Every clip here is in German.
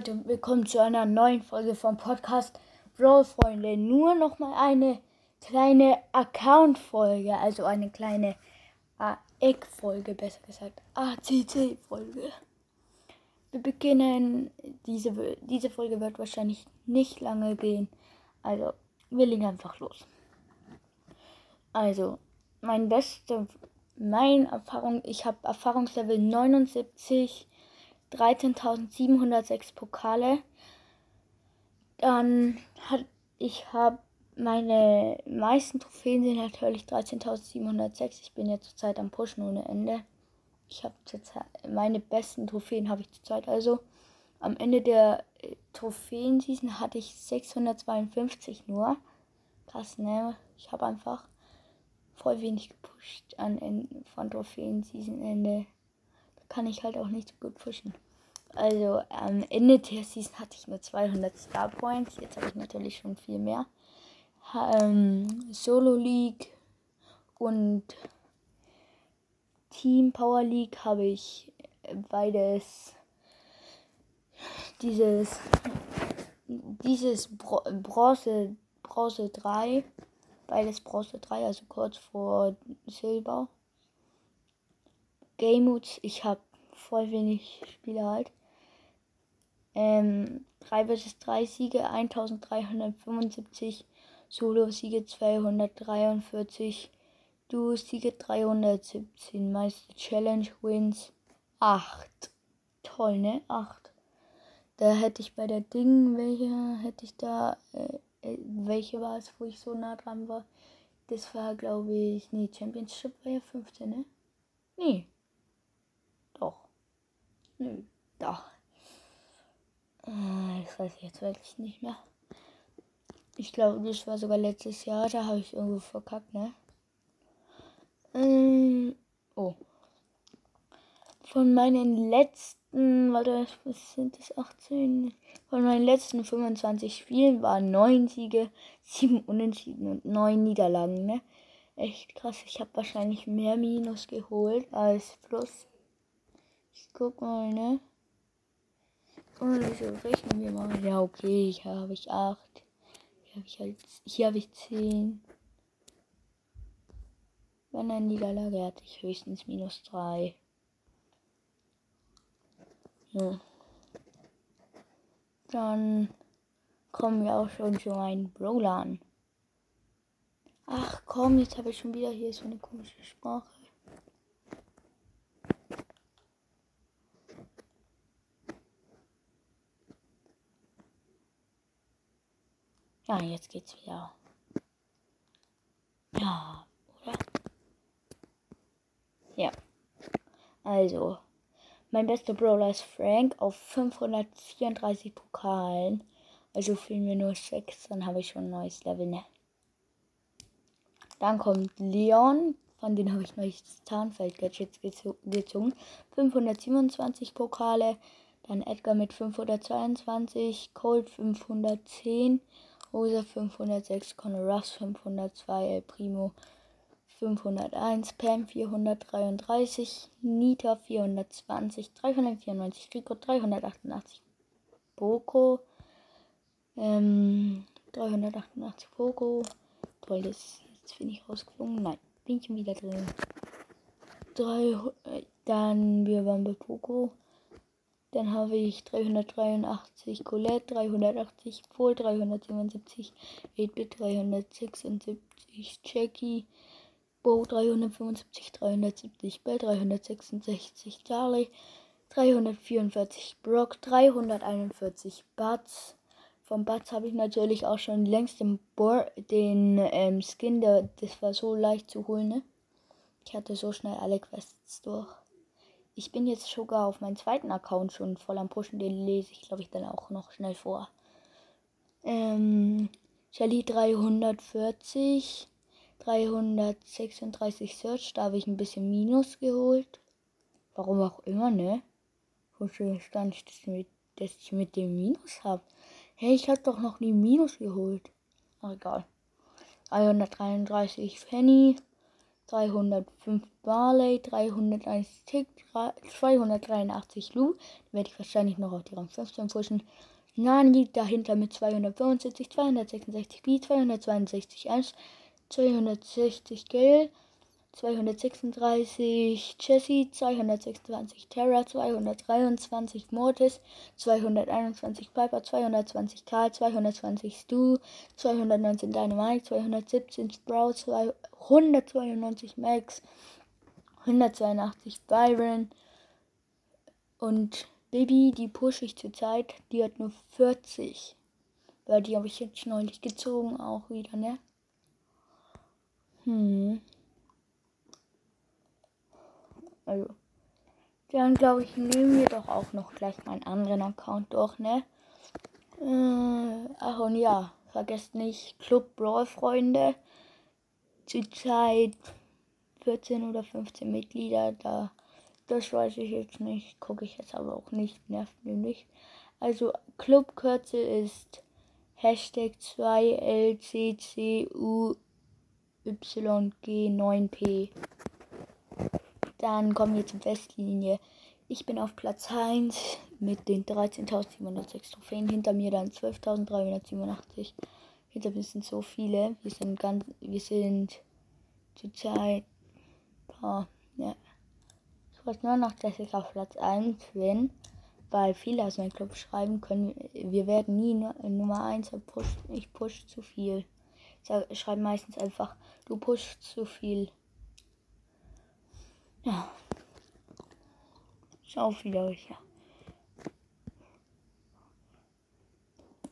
Leute willkommen zu einer neuen Folge vom Podcast Brawl Freunde. Nur noch mal eine kleine Account-Folge, also eine kleine AEC-Folge, besser gesagt, ACC-Folge. Wir beginnen, diese, diese Folge wird wahrscheinlich nicht lange gehen, also wir legen einfach los. Also, mein beste, meine Erfahrung, ich habe Erfahrungslevel 79 13.706 Pokale. Dann hat ich habe meine meisten Trophäen sind natürlich 13.706. Ich bin ja zurzeit am Pushen ohne Ende. Ich habe zurzeit meine besten Trophäen habe ich zurzeit also. Am Ende der äh, Trophäen-Season hatte ich 652 nur. Krass, ne? Ich habe einfach voll wenig gepusht an von Trophäen-Season-Ende kann ich halt auch nicht so gut pushen. Also am Ende der Season hatte ich nur 200 Star Points. Jetzt habe ich natürlich schon viel mehr. Ähm, Solo League und Team Power League habe ich beides. Dieses dieses Bro Bronze Bronze 3 beides Bronze 3 also kurz vor Silber Game Modes. Ich habe voll wenig Spiele halt. Ähm, 3 vs 3 Siege 1375, Solo-Siege 243, Duo-Siege 317, meiste Challenge-Wins 8. Toll, ne? 8. Da hätte ich bei der Ding, welche hätte ich da, äh, äh welche war es, wo ich so nah dran war? Das war, glaube ich, nee, Championship war ja 15, ne? Nee, Nö, doch. Äh, das weiß ich jetzt wirklich nicht mehr. Ich glaube, das war sogar letztes Jahr. Da habe ich irgendwo verkackt, ne? Ähm, oh. Von meinen letzten, warte, was sind das? 18? Von meinen letzten 25 Spielen waren 9 Siege, 7 Unentschieden und 9 Niederlagen, ne? Echt krass. Ich habe wahrscheinlich mehr Minus geholt als Plus. Ich guck mal, ne? Und so rechnen wir mal. Ja, okay, hier habe ich 8. Hier habe ich halt, hier habe ich 10. Bei einer Niederlage hatte ich höchstens minus 3. Ja. Dann kommen wir auch schon zu meinen Brawler an. Ach komm, jetzt habe ich schon wieder hier so eine komische Sprache. Ja, jetzt geht's wieder. Ja, oder? Ja. Also, mein bester Brawler ist Frank auf 534 Pokalen. Also fehlen mir nur 6, dann habe ich schon ein neues Level, ne? Dann kommt Leon, von dem habe ich neues Tarnfeld-Gadgets gezogen. 527 Pokale. Dann Edgar mit 522, Colt 510, Rosa 506, Conor Ruffs 502, El Primo 501, Pam 433, Nita 420, 394, Rico 388, Boko ähm, 388 Poco. Toll, das jetzt bin ich rausgeflogen. Nein, bin ich schon wieder drin. Drei, äh, dann wir waren bei Poco. Dann habe ich 383 Colette, 380 Pol, 377 8-Bit, 376 Jackie, Bo 375, 370 Bell, 366 Charlie, 344 Brock, 341 Butts. Vom Butts habe ich natürlich auch schon längst den, Bo den ähm, Skin, der, das war so leicht zu holen, ne? Ich hatte so schnell alle Quests durch. Ich bin jetzt sogar auf meinem zweiten Account schon voll am Pushen. Den lese ich, glaube ich, dann auch noch schnell vor. Ähm, Shelly 340, 336 Search. Da habe ich ein bisschen Minus geholt. Warum auch immer, ne? Stand ich, dass, mit, dass ich mit dem Minus habe? Hey, ich habe doch noch nie Minus geholt. Ach, egal. 333 Penny. 305 Barley, 301 Tick, 283 Lu. Werde ich wahrscheinlich noch auf die Rang 15 pushen. Nani dahinter mit 275, 266 B, 262 1, 260 Gale, 236 Jesse, 226 Terra, 223 Mortis, 221 Piper, 220 Karl, 220 Stu, 219 Dynamite, 217 Sprout, 192 Max, 182 Byron und Baby, die pushe ich zurzeit, die hat nur 40. Weil die habe ich jetzt neulich gezogen, auch wieder, ne? Hm. Also. Dann glaube ich, nehmen wir doch auch noch gleich meinen anderen Account durch, ne? Äh, ach und ja, vergesst nicht, Club Brawl Freunde. Zurzeit 14 oder 15 Mitglieder, da das weiß ich jetzt nicht, gucke ich jetzt aber auch nicht, nervt mir nicht. Also Clubkürzel ist Hashtag 2LCCUYG9P. Dann kommen wir zur Westlinie. Ich bin auf Platz 1 mit den 13.706 Trophäen. Hinter mir dann 12.387. Hinter mir sind so viele. Wir sind ganz, wir sind zurzeit, oh, ja, ich weiß nur noch, dass ich auf Platz 1 bin, weil viele aus meinem Club schreiben können, wir werden nie Nummer 1 push, ich push zu viel. Ich schreibe meistens einfach, du pushst zu viel. Ja. Schau wieder sicher.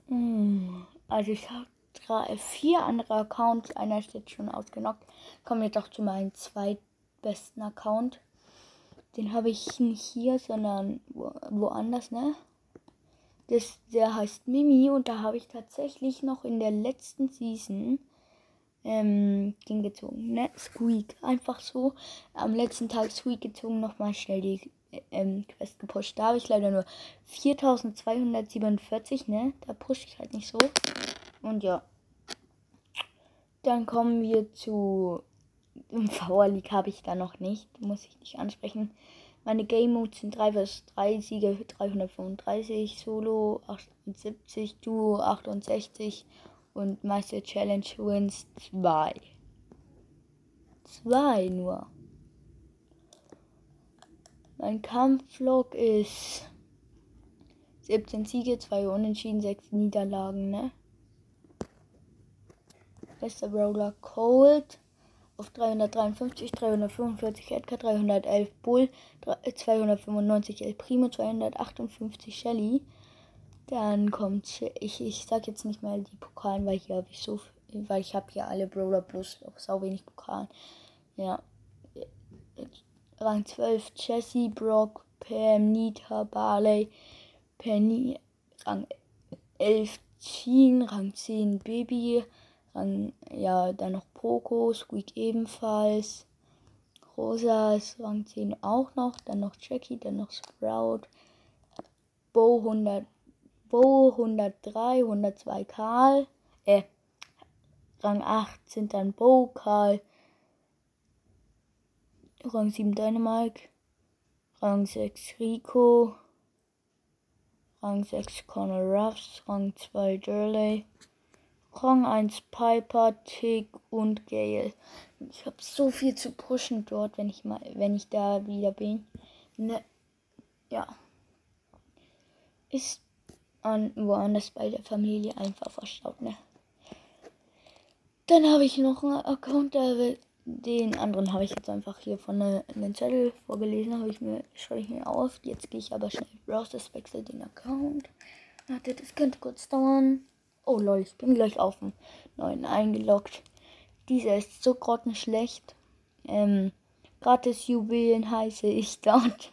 Hm, also ich habe drei, vier andere Accounts, einer ist jetzt schon ausgenockt. Kommen wir doch zu meinem zweitbesten Account. Den habe ich nicht hier, sondern wo, woanders, ne? Das, der heißt Mimi und da habe ich tatsächlich noch in der letzten Season ähm, den gezogen, ne? Squeak. Einfach so am letzten Tag Squeak gezogen, nochmal schnell die ähm, Quest gepusht. Da habe ich leider nur 4247, ne? Da pushe ich halt nicht so. Und ja. Dann kommen wir zu im Power League habe ich da noch nicht, muss ich nicht ansprechen. Meine Game Modes sind 3 vs 3, Siege 335, Solo 78, Duo 68 und Meister Challenge Wins 2. 2 nur. Mein Kampflog ist 17 Siege, 2 Unentschieden, 6 Niederlagen, ne? Bester Brawler Cold auf 353, 345 Edgar, 311 Bull, 295 El Primo, 258 Shelly. Dann kommt, ich, ich sag jetzt nicht mal die Pokalen, weil hier habe ich so, weil ich habe hier alle Brawler plus auch sau wenig Pokalen. Ja. Rang 12 Jesse, Brock, Pam, Nita, Barley, Penny, Rang 11 Chin, Rang 10 Baby, Rang, ja, dann noch Poco, Squeak ebenfalls. Rosa ist Rang 10 auch noch. Dann noch Jackie, dann noch Sprout. Bo 100, Bo 103, 102 Karl. Äh, Rang 8 sind dann Bo, Karl. Rang 7 Dynamite. Rang 6 Rico. Rang 6 Connor Ruffs. Rang 2 Durley. Rang 1 Piper, Tick und Gale. Ich habe so viel zu pushen dort, wenn ich mal, wenn ich da wieder bin. Ne, ja. Ist an woanders bei der Familie einfach verstaut, ne? Dann habe ich noch einen Account, den anderen habe ich jetzt einfach hier von einem Zettel vorgelesen, habe ich mir schreibe ich mir auf. Jetzt gehe ich aber schnell raus, das wechselt den Account. Warte, das könnte kurz dauern. Oh lol, ich bin gleich auf dem neuen eingeloggt. Dieser ist so grottenschlecht. Ähm, gratis Juwelen heiße ich dort.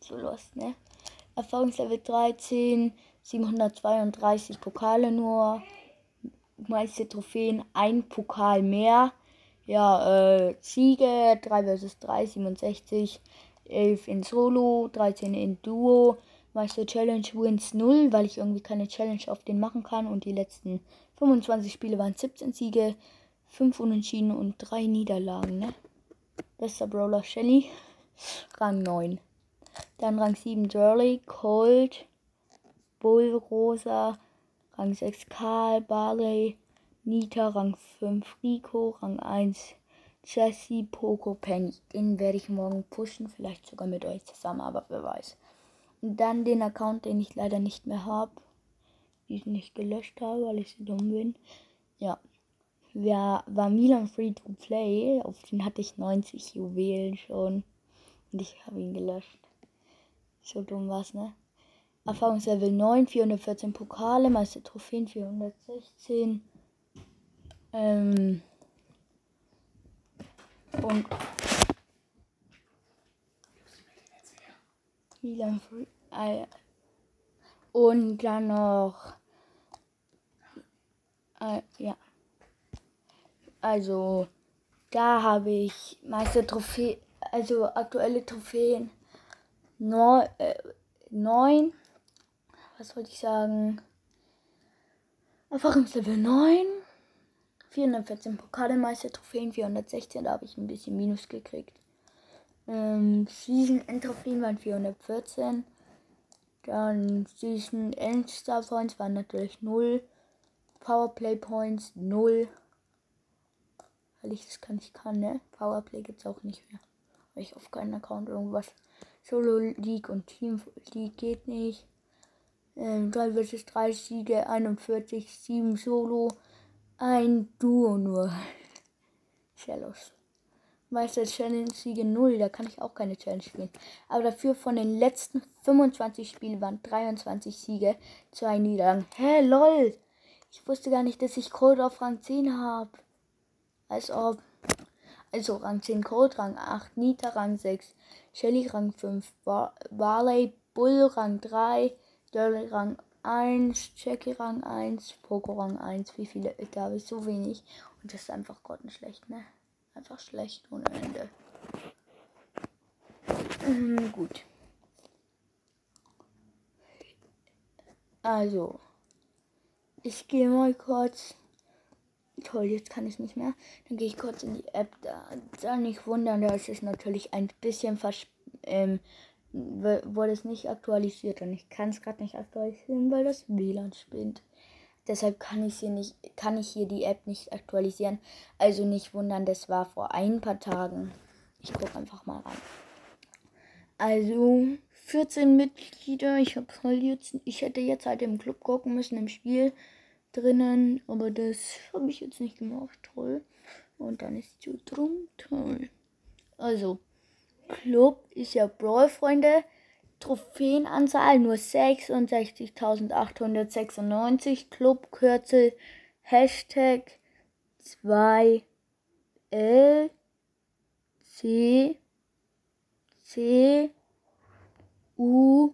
so los, ne? Erfahrungslevel 13, 732 Pokale nur. Meiste Trophäen, ein Pokal mehr. Ja, äh, Siege 3 vs 3, 67. 11 in Solo, 13 in Duo, Meister Challenge Wins 0, weil ich irgendwie keine Challenge auf den machen kann. Und die letzten 25 Spiele waren 17 Siege, 5 Unentschieden und 3 Niederlagen, ne? Bester Brawler Shelly. Rang 9. Dann Rang 7 Durley, Colt, Bull, Rosa, Rang 6 Karl, Barley, Nita, Rang 5 Rico, Rang 1 Jessie, Poco, Penny. Den werde ich morgen pushen, vielleicht sogar mit euch zusammen, aber wer weiß. Und dann den Account, den ich leider nicht mehr habe, die ich nicht gelöscht habe, weil ich so dumm bin. Ja, Wer war Milan Free to Play? Auf den hatte ich 90 Juwelen schon. Und ich habe ihn gelöscht. So dumm war's, ne? Erfahrungslevel 9, 414 Pokale, Meister Trophäen 416. Ähm. Und. Und dann noch. Äh, ja. Also, da habe ich meiste Trophäen, also aktuelle Trophäen. Neun, äh, neun, was wollte ich sagen? Erfahrungslevel 9. 414 Pokalmeister Trophäen, 416, da habe ich ein bisschen Minus gekriegt. Ähm, Season End Trophäen waren 414. Dann Season End Star Points waren natürlich 0. Powerplay Points 0 weil ich das kann, ich kann, ne? Powerplay gibt's auch nicht mehr. Weil ich auf keinen Account irgendwas. Solo League und Team League geht nicht. Ähm, 3 vs 3 Siege, 41, 7 Solo, ein Duo nur. Shellos. Meister Challenge Siege 0, da kann ich auch keine Challenge spielen. Aber dafür von den letzten 25 Spielen waren 23 Siege, 2 Niederlagen. Hä, lol! Ich wusste gar nicht, dass ich Code auf Rang 10 habe. Als ob. Also Rang 10 Cold, Rang 8 Nita, Rang 6 Shelly, Rang 5 Barley, Bull, Rang 3 Dirty, Rang 1 Jackie, Rang 1 Poco, Rang 1. Wie viele? Da habe ich so wenig. Und das ist einfach grottenschlecht, ne? Einfach schlecht ohne Ende. Mhm, gut. Also, ich gehe mal kurz Toll, jetzt kann ich nicht mehr. Dann gehe ich kurz in die App. Da, da nicht wundern, da ist es natürlich ein bisschen vers ähm, wurde es nicht aktualisiert und ich kann es gerade nicht aktualisieren, weil das WLAN spinnt. Deshalb kann ich hier nicht, kann ich hier die App nicht aktualisieren. Also nicht wundern, das war vor ein paar Tagen. Ich gucke einfach mal rein. Also 14 Mitglieder. Ich habe jetzt, ich hätte jetzt halt im Club gucken müssen im Spiel drinnen, aber das habe ich jetzt nicht gemacht. Toll. Und dann ist so drum toll. Also, Club ist ja Brawl, Freunde. Trophäenanzahl nur 66.896. Clubkürzel Hashtag 2 L C C U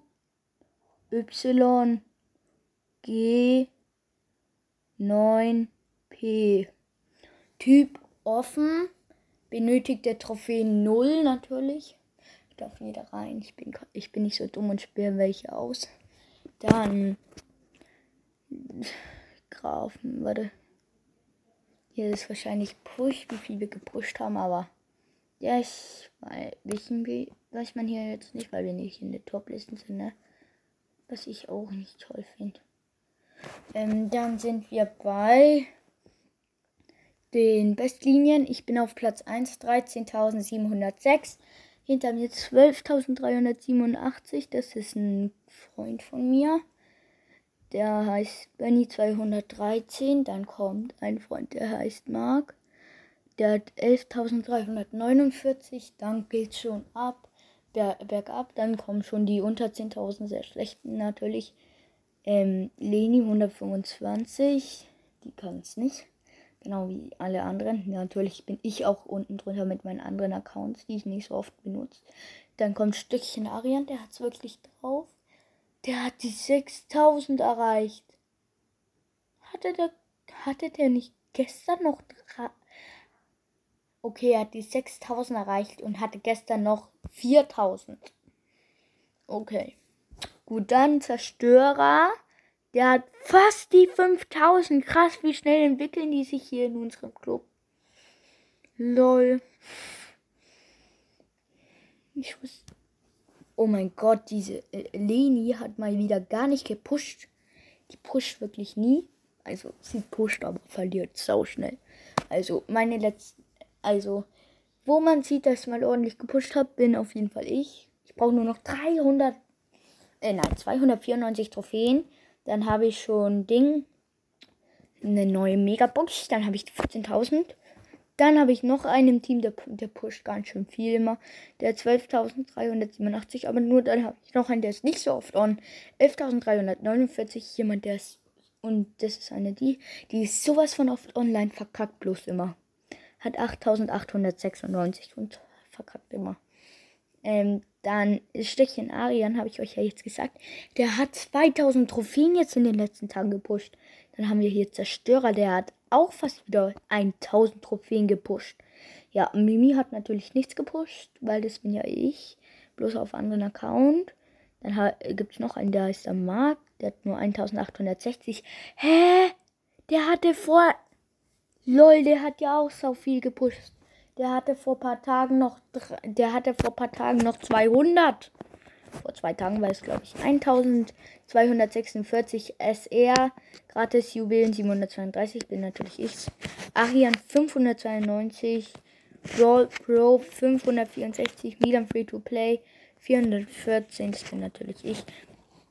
Y G 9p. Typ offen. Benötigt der Trophäen 0 natürlich. Darf jeder rein. Ich bin, ich bin nicht so dumm und spiele welche aus. Dann Grafen, warte. Hier ist wahrscheinlich Push, wie viel wir gepusht haben, aber ja, ich weil weiß man hier jetzt nicht, weil wir nicht in der Top-Listen sind, ne? Was ich auch nicht toll finde. Ähm, dann sind wir bei den Bestlinien. Ich bin auf Platz 1, 13.706. Hinter mir 12.387. Das ist ein Freund von mir. Der heißt Benny 213. Dann kommt ein Freund, der heißt Mark. Der hat 11.349. Dann geht schon ab, bergab. Dann kommen schon die unter 10.000 sehr schlechten natürlich. Ähm, Leni 125, die kann es nicht. Genau wie alle anderen. Natürlich bin ich auch unten drunter mit meinen anderen Accounts, die ich nicht so oft benutze. Dann kommt Stückchen Arian, der hat es wirklich drauf. Der hat die 6000 erreicht. Hatte der, hatte der nicht gestern noch. Okay, er hat die 6000 erreicht und hatte gestern noch 4000. Okay. Gut, dann Zerstörer. Der hat fast die 5000. Krass, wie schnell entwickeln die sich hier in unserem Club. Lol. Ich wusste. Oh mein Gott, diese Leni hat mal wieder gar nicht gepusht. Die pusht wirklich nie. Also sie pusht, aber verliert sau schnell. Also meine letzten. Also, wo man sieht, dass ich mal ordentlich gepusht habe, bin auf jeden Fall ich. Ich brauche nur noch 300. Äh, nein, 294 Trophäen. Dann habe ich schon Ding. Eine neue Megabox. Dann habe ich 14.000. Dann habe ich noch einen im Team, der, der pusht ganz schön viel immer. Der 12.387, aber nur dann habe ich noch einen, der ist nicht so oft on. 11.349, jemand, der ist, und das ist eine die, die ist sowas von oft online verkackt, bloß immer. Hat 8.896 und verkackt immer. Ähm, dann Stechchen Arian, habe ich euch ja jetzt gesagt. Der hat 2000 Trophäen jetzt in den letzten Tagen gepusht. Dann haben wir hier Zerstörer, der hat auch fast wieder 1000 Trophäen gepusht. Ja, Mimi hat natürlich nichts gepusht, weil das bin ja ich. Bloß auf anderen Account. Dann gibt es noch einen, der heißt der Mark. Der hat nur 1860. Hä? Der hatte vor. Lol, der hat ja auch so viel gepusht. Der hatte vor paar Tagen noch. Der hatte vor paar Tagen noch 200. Vor zwei Tagen war es, glaube ich, 1246 SR. Gratis Jubiläen 732 bin natürlich ich. Arian 592. Brawl Pro 564. Milan Free to Play 414. Das bin natürlich ich.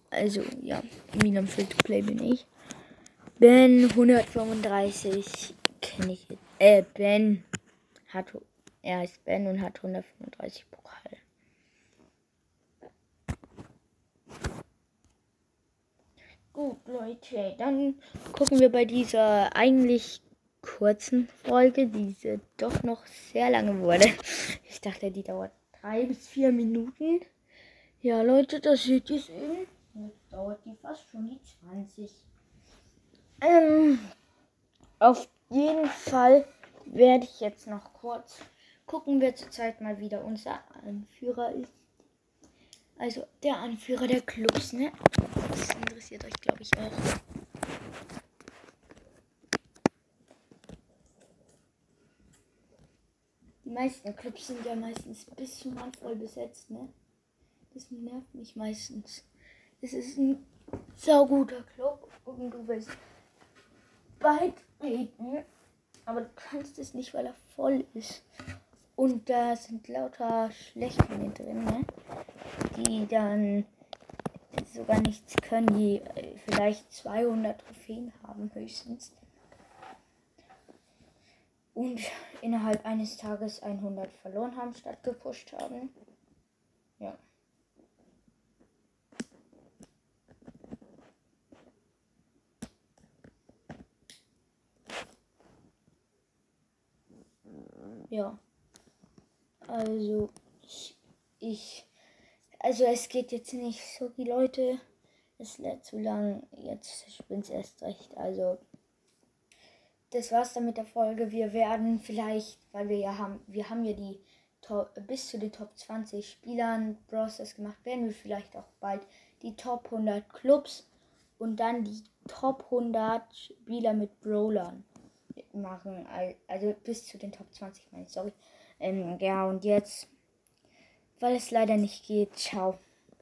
Also, ja, Milan Free to Play bin ich. Ben 135. Kenne ich jetzt. Äh, Ben hat. Er ist Ben und hat 135 Pokal. Gut, Leute, dann gucken wir bei dieser eigentlich kurzen Folge, diese doch noch sehr lange wurde. Ich dachte, die dauert drei bis vier Minuten. Ja, Leute, das seht ihr sehen. Jetzt dauert die fast schon die 20. Ähm, auf jeden Fall werde ich jetzt noch kurz gucken, wer zurzeit mal wieder unser Anführer ist. Also der Anführer der Clubs, ne? Das interessiert euch, glaube ich, auch. Die meisten Clubs sind ja meistens bis zum Rand voll besetzt, ne? Das nervt mich meistens. Es ist ein sauguter Club und du willst beitreten, aber du kannst es nicht, weil er voll ist. Und da sind lauter Schlechtlinge drin, ne? die dann sogar nichts können, die äh, vielleicht 200 Trophäen haben höchstens. Und innerhalb eines Tages 100 verloren haben, statt gepusht haben. Ja. Ja. Also, ich, ich also es geht jetzt nicht so, die Leute. Es lädt zu lang. Jetzt spinnt es erst recht. Also das war's dann mit der Folge. Wir werden vielleicht, weil wir ja haben, wir haben ja die Top, bis zu den Top 20 Spielern Browsers gemacht, werden wir vielleicht auch bald die Top 100 Clubs und dann die Top 100 Spieler mit Brawlern machen. Also bis zu den Top 20, meine ich, sorry. Ähm, ja, und jetzt weil es leider nicht geht. Ciao.